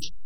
you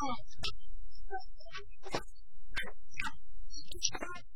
Thank you.